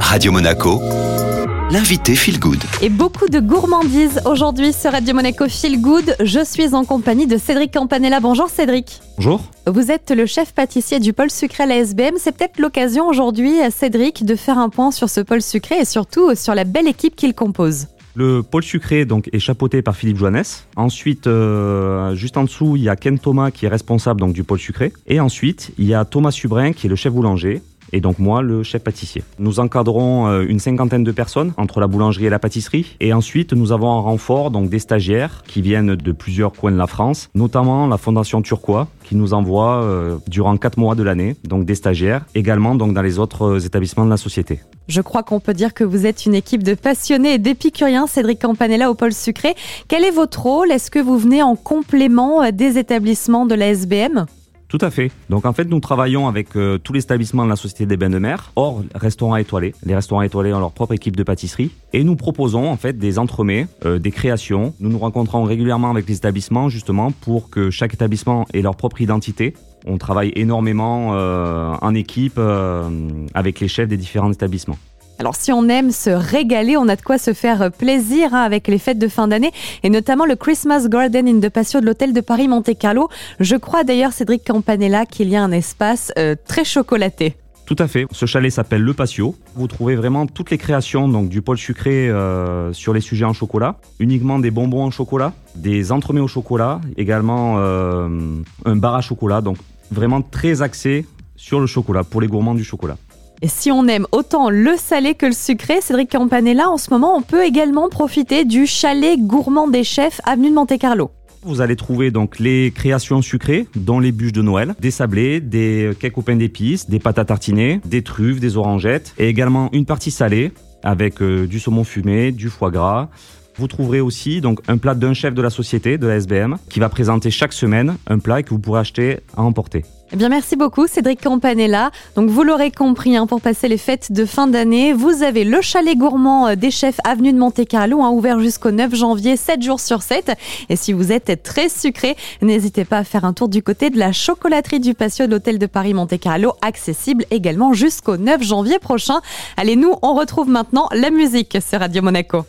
Radio Monaco, l'invité Feel Good. Et beaucoup de gourmandises aujourd'hui sur Radio Monaco Feel Good. Je suis en compagnie de Cédric Campanella. Bonjour Cédric. Bonjour. Vous êtes le chef pâtissier du pôle sucré à la SBM. C'est peut-être l'occasion aujourd'hui, Cédric, de faire un point sur ce pôle sucré et surtout sur la belle équipe qu'il compose. Le pôle sucré donc, est chapeauté par Philippe Joannes. Ensuite, euh, juste en dessous, il y a Ken Thomas qui est responsable donc, du pôle sucré. Et ensuite, il y a Thomas Subrin qui est le chef boulanger et donc moi le chef pâtissier. Nous encadrons euh, une cinquantaine de personnes entre la boulangerie et la pâtisserie et ensuite nous avons un renfort donc des stagiaires qui viennent de plusieurs coins de la France, notamment la fondation Turquois qui nous envoie euh, durant quatre mois de l'année donc des stagiaires également dans les autres euh, établissements de la société. Je crois qu'on peut dire que vous êtes une équipe de passionnés et d'épicuriens, Cédric Campanella au pôle sucré. Quel est votre rôle? Est-ce que vous venez en complément des établissements de la SBM tout à fait. Donc en fait, nous travaillons avec euh, tous les établissements de la Société des Bains de Mer, hors restaurants étoilés. Les restaurants étoilés ont leur propre équipe de pâtisserie. Et nous proposons en fait des entremets, euh, des créations. Nous nous rencontrons régulièrement avec les établissements justement pour que chaque établissement ait leur propre identité. On travaille énormément euh, en équipe avec les chefs des différents établissements. Alors si on aime se régaler, on a de quoi se faire plaisir hein, avec les fêtes de fin d'année et notamment le Christmas Garden in the Patio de l'hôtel de Paris Monte Carlo. Je crois d'ailleurs Cédric Campanella qu'il y a un espace euh, très chocolaté. Tout à fait. Ce chalet s'appelle Le Patio. Vous trouvez vraiment toutes les créations donc du pôle sucré euh, sur les sujets en chocolat. Uniquement des bonbons en chocolat, des entremets au chocolat, également euh, un bar à chocolat. Donc vraiment très axé sur le chocolat pour les gourmands du chocolat. Et si on aime autant le salé que le sucré, Cédric Campanella, en ce moment, on peut également profiter du chalet gourmand des chefs, avenue de Monte-Carlo. Vous allez trouver donc les créations sucrées, dont les bûches de Noël, des sablés, des cakes au pain d'épices, des pâtes à tartiner, des truffes, des orangettes, et également une partie salée avec euh, du saumon fumé, du foie gras. Vous trouverez aussi donc un plat d'un chef de la société, de la SBM, qui va présenter chaque semaine un plat que vous pourrez acheter à emporter. Eh bien, merci beaucoup, Cédric Campanella. Donc, vous l'aurez compris, hein, pour passer les fêtes de fin d'année, vous avez le chalet gourmand euh, des chefs avenue de Monte-Carlo, hein, ouvert jusqu'au 9 janvier, 7 jours sur 7. Et si vous êtes très sucré, n'hésitez pas à faire un tour du côté de la chocolaterie du patio de l'hôtel de Paris Monte-Carlo, accessible également jusqu'au 9 janvier prochain. Allez, nous, on retrouve maintenant la musique sur Radio Monaco.